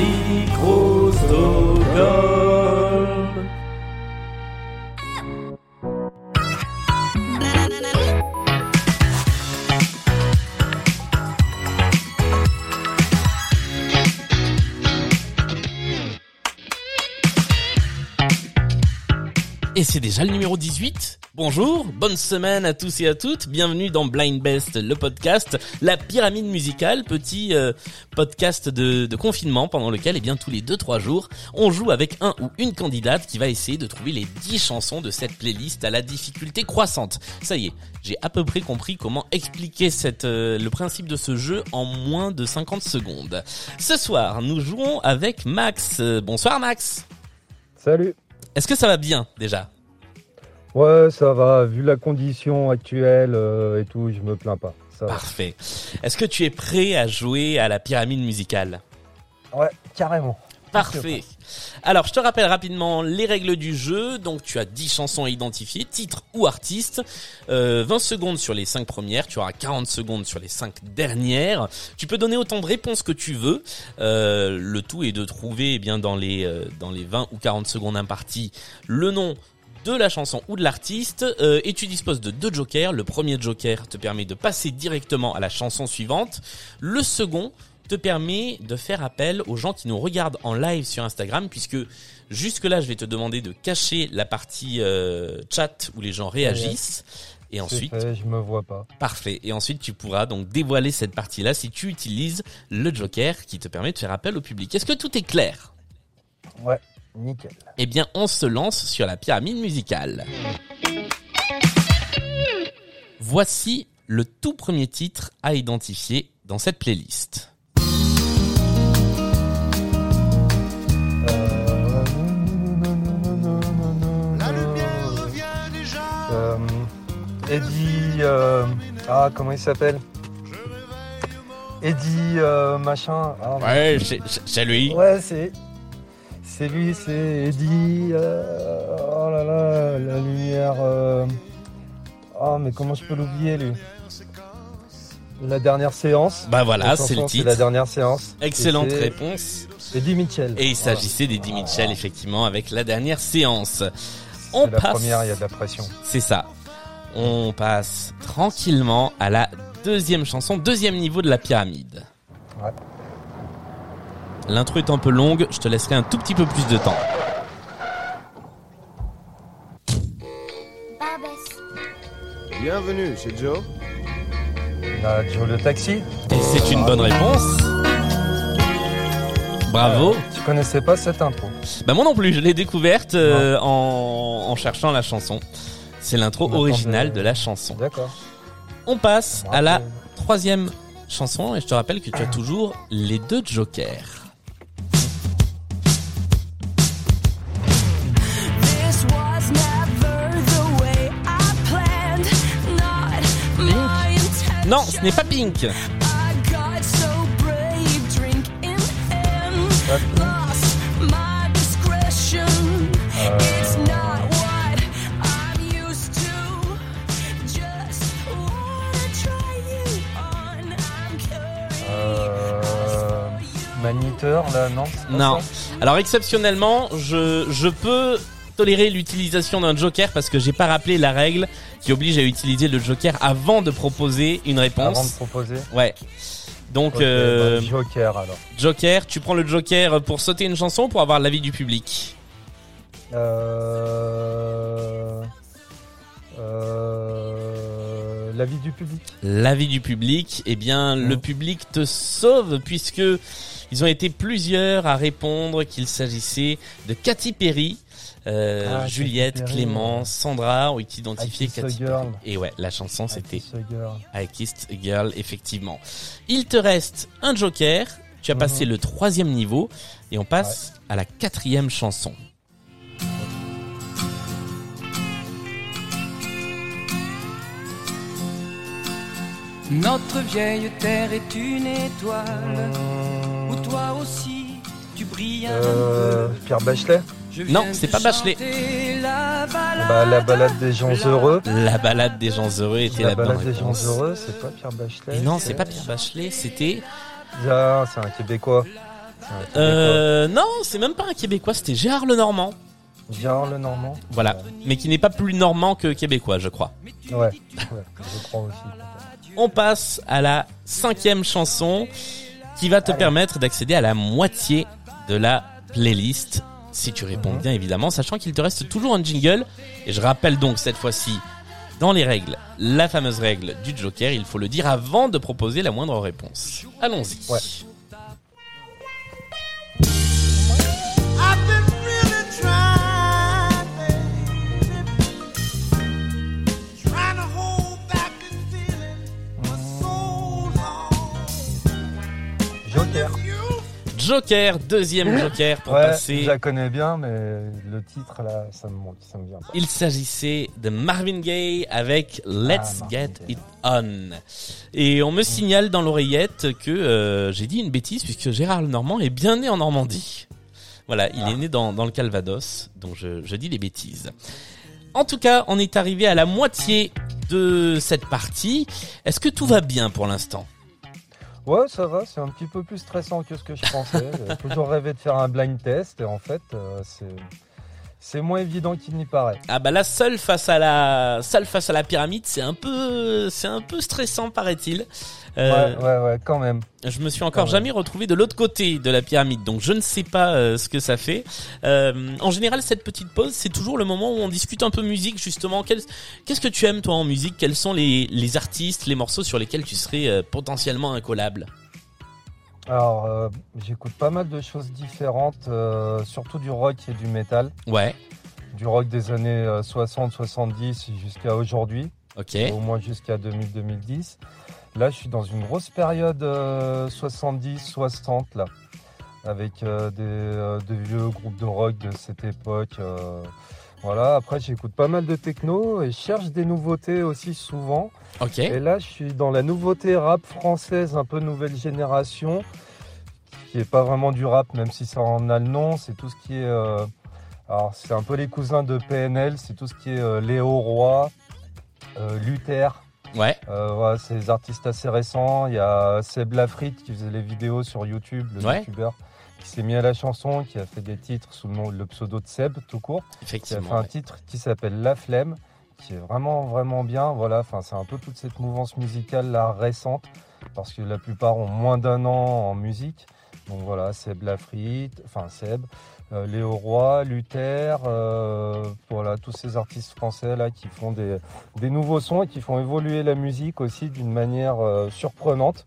Nico. Et c'est déjà le numéro 18. Bonjour, bonne semaine à tous et à toutes. Bienvenue dans Blind Best, le podcast, la pyramide musicale, petit euh, podcast de, de confinement pendant lequel, eh bien, tous les 2-3 jours, on joue avec un ou une candidate qui va essayer de trouver les 10 chansons de cette playlist à la difficulté croissante. Ça y est, j'ai à peu près compris comment expliquer cette, euh, le principe de ce jeu en moins de 50 secondes. Ce soir, nous jouons avec Max. Euh, bonsoir Max. Salut. Est-ce que ça va bien déjà? Ouais, ça va. Vu la condition actuelle euh, et tout, je me plains pas. Ça va. Parfait. Est-ce que tu es prêt à jouer à la pyramide musicale? Ouais, carrément. Parfait. Alors, je te rappelle rapidement les règles du jeu. Donc, tu as 10 chansons à identifier, titre ou artiste. Euh, 20 secondes sur les 5 premières. Tu auras 40 secondes sur les 5 dernières. Tu peux donner autant de réponses que tu veux. Euh, le tout est de trouver, eh bien, dans les, euh, dans les 20 ou 40 secondes imparties, le nom de la chanson ou de l'artiste euh, et tu disposes de deux jokers. Le premier joker te permet de passer directement à la chanson suivante. Le second te permet de faire appel aux gens qui nous regardent en live sur Instagram puisque jusque là je vais te demander de cacher la partie euh, chat où les gens réagissent et ensuite fait, je me vois pas. parfait et ensuite tu pourras donc dévoiler cette partie là si tu utilises le joker qui te permet de faire appel au public. Est-ce que tout est clair? Ouais, nickel. Eh bien on se lance sur la pyramide musicale. Voici le tout premier titre à identifier dans cette playlist. Euh... Eddie, euh, ah comment il s'appelle? Eddie euh, machin. Ah, Ouais, c'est lui. Ouais, c'est c'est lui, c'est Eddie. euh, oh là là, la lumière. euh, Oh mais comment je peux l'oublier lui? La dernière séance. Bah voilà, c'est le titre. la dernière séance. Excellente réponse. Eddie Mitchell. Et il Voilà. s'agissait d'Eddie Mitchell, effectivement, avec la dernière séance. On C'est la passe. première, il y a de la pression. C'est ça. On passe tranquillement à la deuxième chanson, deuxième niveau de la pyramide. Ouais. L'intro est un peu longue, je te laisserai un tout petit peu plus de temps. Bienvenue chez Joe. Là, Joe le taxi. Et c'est une bonne réponse. Bravo. Tu connaissais pas cette intro Bah moi non plus, je l'ai découverte euh, en, en cherchant la chanson. C'est l'intro originale de la chanson. D'accord. On passe à la troisième chanson et je te rappelle que tu as toujours les deux jokers. You on. I'm curious. Euh, Maniteur, là, non pas Non. Alors exceptionnellement, je, je peux tolérer l'utilisation d'un joker parce que j'ai pas rappelé la règle qui oblige à utiliser le joker avant de proposer une réponse. Avant de proposer. Ouais. Donc Ok, euh, bah, Joker, alors. joker, tu prends le joker pour sauter une chanson ou pour avoir l'avis du public? Euh... Euh... L'avis du public. L'avis du public, eh bien le public te sauve puisque ils ont été plusieurs à répondre qu'il s'agissait de Katy Perry. Euh, Ah, Juliette, Clément. Sandra ont identifié I Kiss a Katy Girl. Perry. Et ouais, la chanson c'était Kiss a Girl. I Kissed a Girl, effectivement. Il te reste un joker. Tu as passé Mhm. le troisième niveau et on passe à la quatrième chanson. Notre vieille terre est une étoile où Mmh, toi aussi tu brilles un euh, peu. Pierre Bachelet? Non, c'est pas Bachelet. chanter La balade, Bah, la balade des gens heureux. La balade des gens heureux était la, La balade des gens heureux, c'est pas Pierre Bachelet. Et non, c'est pas Pierre Bachelet, c'était Ah, c'est un Québécois. C'est un Québécois. Euh, non, c'est même pas un Québécois, c'était Gérard Lenormand. Gérard le Normand. Voilà, mais qui n'est pas plus normand que québécois, je crois. Ouais, ouais, je crois aussi. On passe à la cinquième chanson qui va te Allez. permettre d'accéder à la moitié de la playlist. Si tu réponds bien évidemment, sachant qu'il te reste toujours un jingle. Et je rappelle donc cette fois-ci, dans les règles, la fameuse règle du Joker, il faut le dire avant de proposer la moindre réponse. Allons-y. Joker, deuxième Joker pour Ouais, passer. je la connais bien, mais le titre là, ça me ça me vient pas. Il s'agissait de Marvin Gaye avec Let's Marvin Get Gaye. It On. Et on me signale dans l'oreillette que euh, j'ai dit une bêtise puisque Gérard Lenormand est bien né en Normandie. Voilà, il Ah. est né dans, dans le Calvados, donc je, je dis des bêtises. En tout cas, on est arrivé à la moitié de cette partie. Est-ce que tout va bien pour l'instant? Ouais, ça va, c'est un petit peu plus stressant que ce que je pensais. J'ai toujours rêvé de faire un blind test et en fait, euh, c'est c'est moins évident qu'il n'y paraît. Ah bah là, seul face à la seul face à la pyramide, c'est un peu c'est un peu stressant paraît-il. Euh, Ouais, ouais, ouais, quand même. Je me suis encore jamais retrouvé de l'autre côté de la pyramide, donc je ne sais pas euh, ce que ça fait. Euh, en général, cette petite pause, c'est toujours le moment où on discute un peu musique, justement. Qu'est-ce que tu aimes, toi, en musique? Quels sont les, les artistes, les morceaux sur lesquels tu serais euh, potentiellement incollable? Alors, euh, j'écoute pas mal de choses différentes, euh, surtout du rock et du métal. Ouais, Du rock des années 60-70 jusqu'à aujourd'hui, ok. au moins jusqu'à 2000-2010. Là, je suis dans une grosse période euh, 70-60, là, avec euh, des, euh, des vieux groupes de rock de cette époque. Voilà, après, j'écoute pas mal de techno et je cherche des nouveautés aussi souvent. Ok. Et là, je suis dans la nouveauté rap française, un peu nouvelle génération, qui est pas vraiment du rap, même si ça en a le nom. C'est tout ce qui est. euh, alors, c'est un peu les cousins de PNL, c'est tout ce qui est euh, Léo Roy, euh, Luther. Ouais. Voilà, c'est des artistes assez récents. Il y a Seb Lafrite qui faisait les vidéos sur YouTube, le Ouais. youtubeur, qui s'est mis à la chanson, qui a fait des titres sous le nom, le pseudo de Seb, tout court qui a fait Effectivement. un titre qui s'appelle La Flemme, qui est vraiment vraiment bien. Voilà, enfin c'est un peu toute cette mouvance musicale là récente, parce que la plupart ont moins d'un an en musique. Donc voilà, Seb Lafrite, enfin Seb, euh, Léo Roy, Luther, euh, voilà tous ces artistes français là qui font des, des nouveaux sons et qui font évoluer la musique aussi d'une manière euh, surprenante.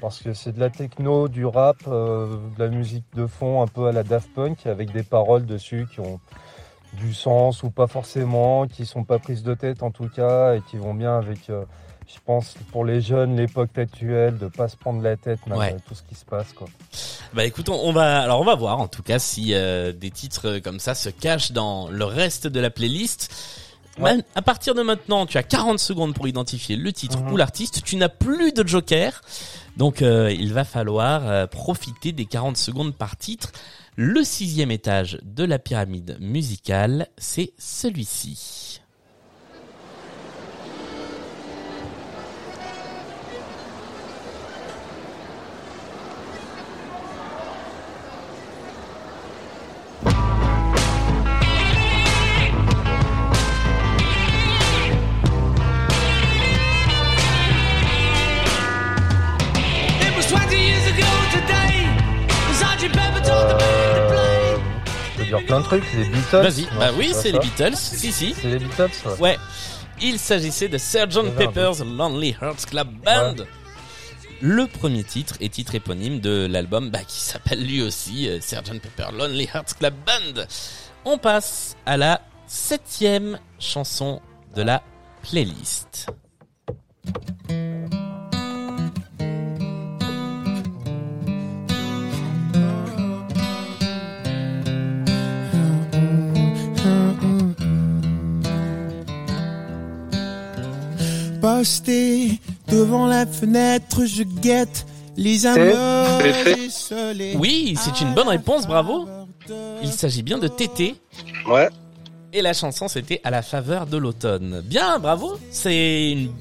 Parce que c'est de la techno, du rap, euh, de la musique de fond un peu à la Daft Punk avec des paroles dessus qui ont du sens ou pas forcément, qui sont pas prises de tête en tout cas et qui vont bien avec, euh, je pense, pour les jeunes, l'époque actuelle, de pas se prendre la tête malgré Ouais. tout ce qui se passe. Quoi. Bah écoute, on, on va alors on va voir en tout cas si euh, des titres comme ça se cachent dans le reste de la playlist. Ouais. À partir de maintenant, tu as 40 secondes pour identifier le titre Mhm. ou l'artiste. Tu n'as plus de joker. Donc euh, il va falloir euh, profiter des 40 secondes par titre. Le sixième étage de la pyramide musicale, c'est celui-ci. Plein de trucs, les Beatles. Vas-y. Bah oui, c'est les Beatles. Si si. C'est les Beatles, ouais. Ouais. Il s'agissait de Sgt. Un Pepper's Lonely Hearts Club Band. Le premier titre est titre éponyme de l'album bah, qui s'appelle lui aussi euh, Sgt. Pepper Lonely Hearts Club Band. On passe à la septième chanson de la playlist. Posté devant la fenêtre, je guette les amours isolés. Oui, c'est une bonne réponse, bravo. Il s'agit bien de Tété. Ouais. Et la chanson, c'était à la faveur de l'automne. Bien, bravo. C'est une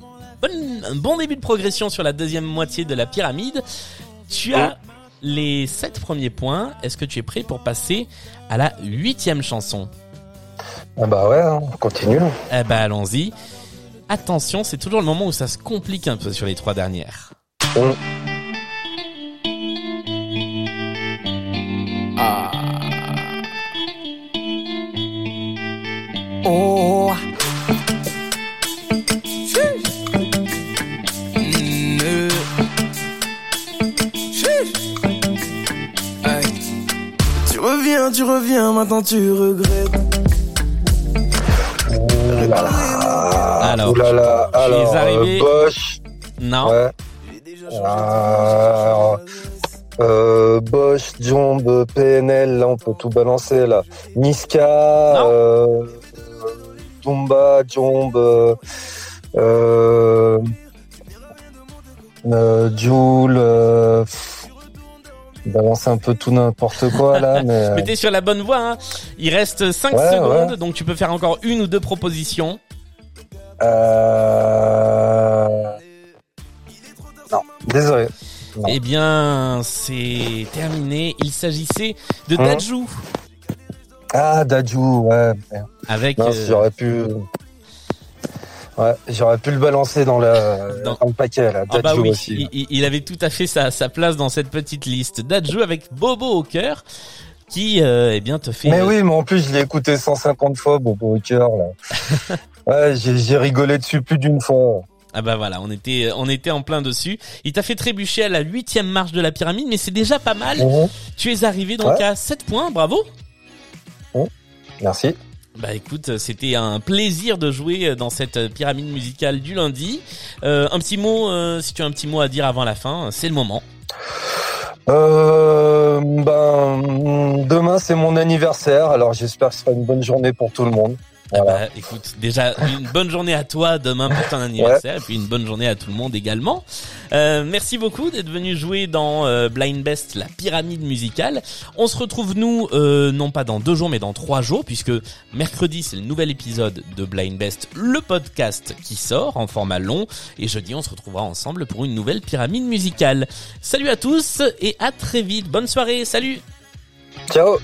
bonne, un bon début de progression sur la deuxième moitié de la pyramide. Tu as les sept premiers points. Est-ce que tu es prêt pour passer à la huitième chanson? Ah bah ouais, hein, on continue. Eh ben allons-y. Attention, c'est toujours le moment où ça se complique un peu sur les trois dernières. On- Oh. Tu reviens, tu reviens, maintenant tu regrettes. Alors, tu es alors, arrivé- euh, Bosch, Non, ouais. Euh, euh, Bosch, Jomb, PNL, là on peut tout balancer là. Niska, euh, Dumba, Jomb, euh, euh, Joule, euh, balance un peu tout n'importe quoi là, mais mais t'es sur la bonne voie. Hein. Il reste 5 Ouais, secondes, ouais. donc tu peux faire encore une ou deux propositions. Euh, non, désolé. Non. Eh bien, c'est terminé. Il s'agissait de Hein Dajou Ah, Dajou, ouais. avec euh, j'aurais pu. Ouais, j'aurais pu le balancer dans le, Dans- dans le paquet, là. Ah bah oui, aussi. il, il- avait tout à fait sa, sa place dans cette petite liste. Dajou avec Bobo au cœur, qui euh, eh bien te fait. Mais oui, mais en plus, je l'ai écouté 150 fois, Bobo au cœur, là. ouais, j'ai rigolé dessus plus d'une fois. Ah bah voilà, on était on était en plein dessus. Il t'a fait trébucher à la huitième marche de la pyramide, mais c'est déjà pas mal. Mhm. Tu es arrivé donc Ouais. à 7 points, bravo. Merci. Bah écoute, c'était un plaisir de jouer dans cette pyramide musicale du lundi. Euh, un petit mot, euh, si tu as un petit mot à dire avant la fin, c'est le moment. Euh, ben, c'est mon anniversaire, alors j'espère que ce sera une bonne journée pour tout le monde. Ah bah, écoute, déjà une bonne journée à toi demain pour ton anniversaire et puis une bonne journée à tout le monde également. Euh, merci beaucoup d'être venu jouer dans euh, Blind Best, la pyramide musicale. On se retrouve nous euh, non pas dans deux jours mais dans trois jours puisque mercredi c'est le nouvel épisode de Blind Best, le podcast qui sort en format long et jeudi on se retrouvera ensemble pour une nouvelle pyramide musicale. Salut à tous et à très vite. Bonne soirée. Salut. Ciao!